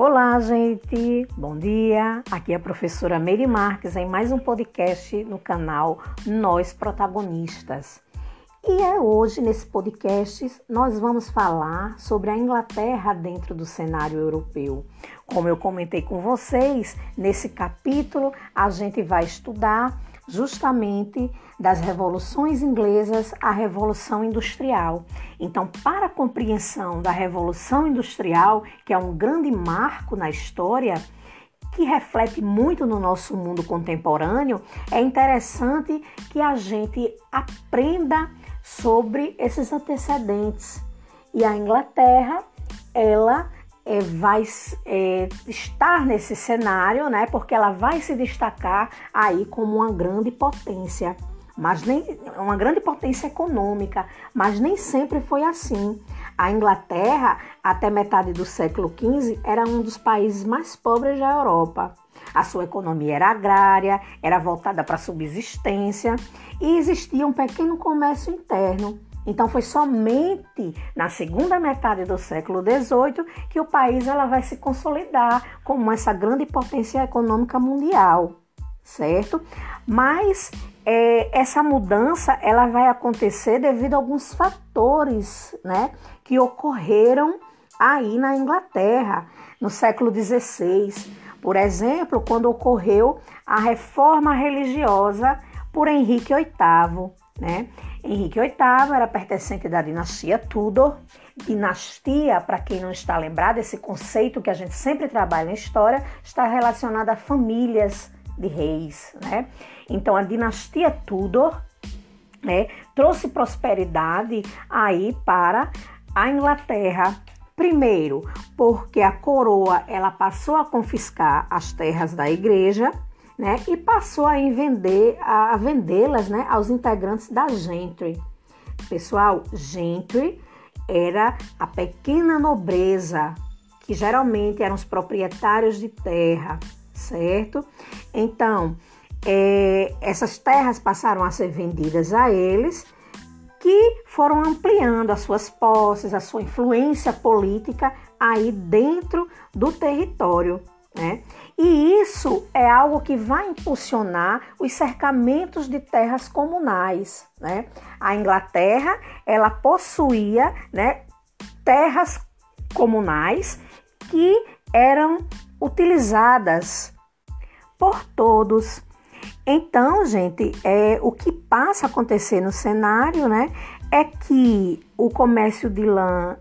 Olá, gente. Bom dia. Aqui é a professora Meire Marques em mais um podcast no canal Nós Protagonistas. E é hoje nesse podcast nós vamos falar sobre a Inglaterra dentro do cenário europeu. Como eu comentei com vocês, nesse capítulo a gente vai estudar justamente das revoluções inglesas à revolução industrial. Então, para a compreensão da revolução industrial, que é um grande marco na história, que reflete muito no nosso mundo contemporâneo, é interessante que a gente aprenda sobre esses antecedentes. E a Inglaterra, ela é, vai é, estar nesse cenário, né? Porque ela vai se destacar aí como uma grande potência, mas nem uma grande potência econômica, mas nem sempre foi assim. A Inglaterra, até metade do século XV, era um dos países mais pobres da Europa. A sua economia era agrária, era voltada para a subsistência e existia um pequeno comércio interno então foi somente na segunda metade do século XVIII que o país ela vai se consolidar como essa grande potência econômica mundial, certo? Mas é, essa mudança ela vai acontecer devido a alguns fatores, né, que ocorreram aí na Inglaterra no século XVI. Por exemplo, quando ocorreu a reforma religiosa por Henrique VIII, né? Henrique VIII era pertencente da dinastia Tudor. Dinastia, para quem não está lembrado, esse conceito que a gente sempre trabalha na história, está relacionado a famílias de reis. Né? Então, a dinastia Tudor né, trouxe prosperidade aí para a Inglaterra. Primeiro, porque a coroa ela passou a confiscar as terras da igreja né, e passou a vender, a vendê-las, né, aos integrantes da gentry. Pessoal, gentry era a pequena nobreza, que geralmente eram os proprietários de terra, certo? Então, é, essas terras passaram a ser vendidas a eles, que foram ampliando as suas posses, a sua influência política aí dentro do território, né? E isso é algo que vai impulsionar os cercamentos de terras comunais. Né? A Inglaterra ela possuía né, terras comunais que eram utilizadas por todos. Então, gente, é, o que passa a acontecer no cenário né, é que o comércio de lã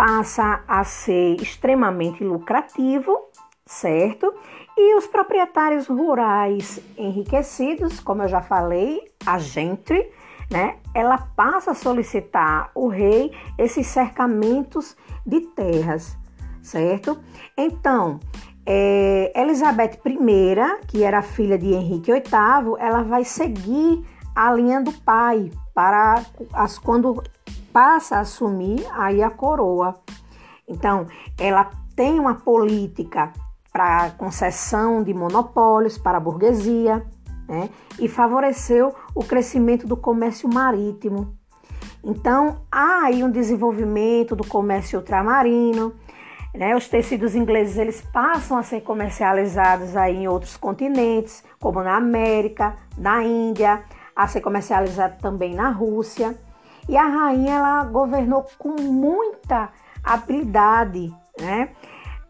passa a ser extremamente lucrativo, certo? E os proprietários rurais enriquecidos, como eu já falei, a gentry, né? Ela passa a solicitar o rei esses cercamentos de terras, certo? Então, é, Elizabeth I, que era filha de Henrique VIII, ela vai seguir a linha do pai para as, quando passa a assumir aí a coroa. Então, ela tem uma política para concessão de monopólios para a burguesia né? e favoreceu o crescimento do comércio marítimo. Então, há aí um desenvolvimento do comércio ultramarino, né? Os tecidos ingleses eles passam a ser comercializados aí em outros continentes, como na América, na Índia, a ser comercializado também na Rússia. E a rainha ela governou com muita habilidade, né?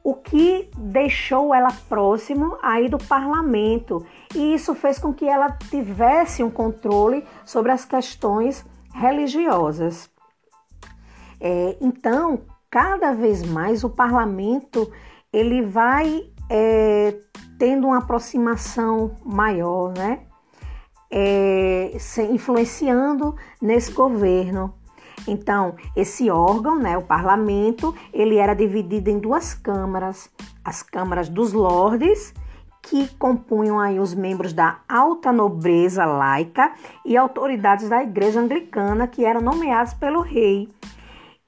O que deixou ela próximo aí do parlamento e isso fez com que ela tivesse um controle sobre as questões religiosas. É, então, cada vez mais o parlamento ele vai é, tendo uma aproximação maior, né? É, influenciando nesse governo. Então, esse órgão, né, o parlamento, ele era dividido em duas câmaras. As câmaras dos lordes, que compunham aí os membros da alta nobreza laica e autoridades da igreja anglicana, que eram nomeados pelo rei.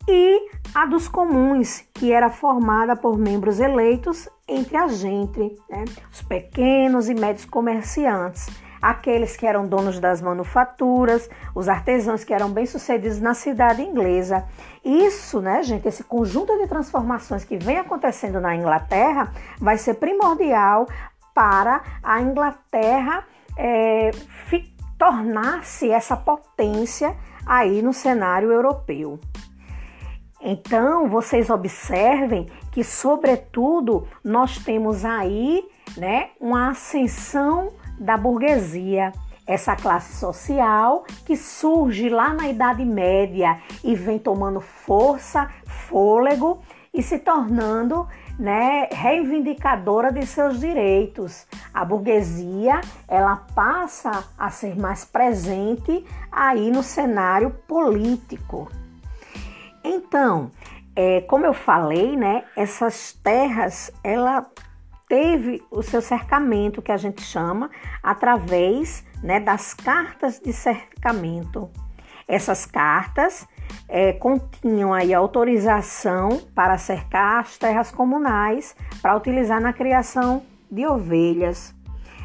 E a dos comuns, que era formada por membros eleitos entre a gente, né, os pequenos e médios comerciantes aqueles que eram donos das manufaturas, os artesãos que eram bem-sucedidos na cidade inglesa. Isso, né, gente, esse conjunto de transformações que vem acontecendo na Inglaterra vai ser primordial para a Inglaterra é, tornar-se essa potência aí no cenário europeu. Então, vocês observem que, sobretudo, nós temos aí né, uma ascensão da burguesia, essa classe social que surge lá na Idade Média e vem tomando força, fôlego e se tornando né, reivindicadora de seus direitos. A burguesia ela passa a ser mais presente aí no cenário político. Então, é, como eu falei, né, essas terras ela teve o seu cercamento que a gente chama através né, das cartas de cercamento. Essas cartas é, continham aí autorização para cercar as terras comunais para utilizar na criação de ovelhas.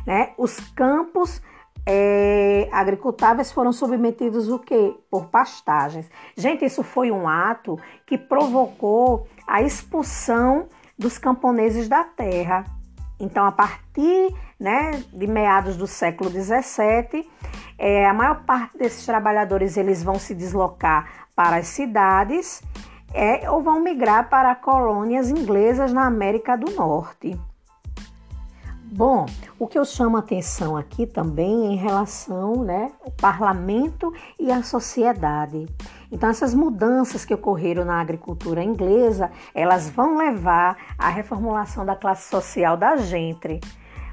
Né? Os campos é, agricultáveis foram submetidos o quê? Por pastagens. Gente, isso foi um ato que provocou a expulsão dos camponeses da terra. Então, a partir né, de meados do século XVII, é, a maior parte desses trabalhadores eles vão se deslocar para as cidades é, ou vão migrar para colônias inglesas na América do Norte. Bom, o que eu chamo a atenção aqui também é em relação né, ao parlamento e à sociedade. Então, essas mudanças que ocorreram na agricultura inglesa, elas vão levar à reformulação da classe social da gente.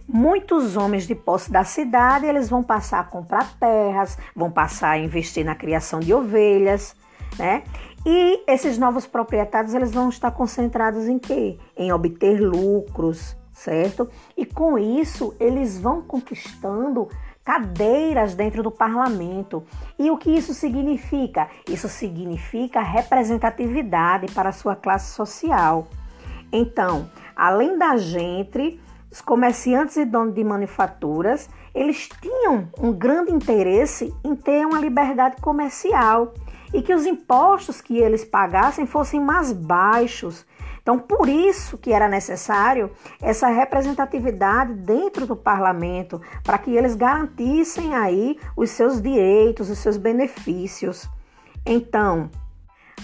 Muitos homens de posse da cidade, eles vão passar a comprar terras, vão passar a investir na criação de ovelhas, né? E esses novos proprietários, eles vão estar concentrados em quê? Em obter lucros, certo? E com isso eles vão conquistando cadeiras dentro do parlamento. E o que isso significa? Isso significa representatividade para a sua classe social. Então, além da gente, os comerciantes e donos de manufaturas, eles tinham um grande interesse em ter uma liberdade comercial e que os impostos que eles pagassem fossem mais baixos então, por isso que era necessário essa representatividade dentro do parlamento, para que eles garantissem aí os seus direitos, os seus benefícios. Então,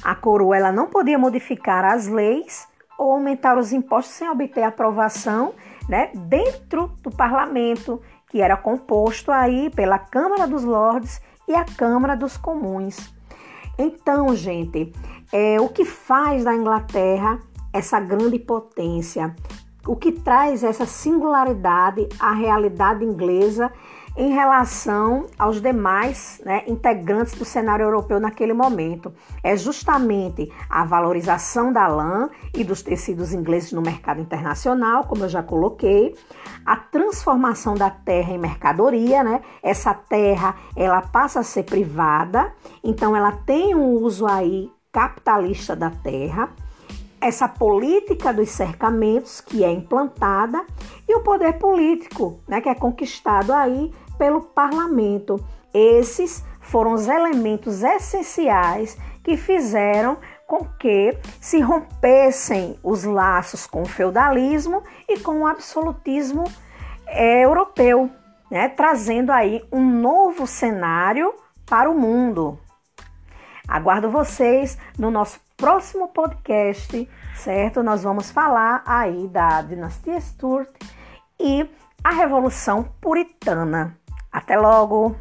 a coroa ela não podia modificar as leis ou aumentar os impostos sem obter aprovação, né, dentro do parlamento, que era composto aí pela Câmara dos Lordes e a Câmara dos Comuns. Então, gente, é, o que faz da Inglaterra essa grande potência, o que traz essa singularidade à realidade inglesa em relação aos demais né, integrantes do cenário europeu naquele momento. É justamente a valorização da lã e dos tecidos ingleses no mercado internacional, como eu já coloquei, a transformação da terra em mercadoria, né? Essa terra ela passa a ser privada, então ela tem um uso aí capitalista da terra essa política dos cercamentos que é implantada e o poder político, né, que é conquistado aí pelo parlamento. Esses foram os elementos essenciais que fizeram com que se rompessem os laços com o feudalismo e com o absolutismo é, europeu, né, trazendo aí um novo cenário para o mundo. Aguardo vocês no nosso próximo podcast, certo? Nós vamos falar aí da dinastia Stuart e a Revolução Puritana. Até logo!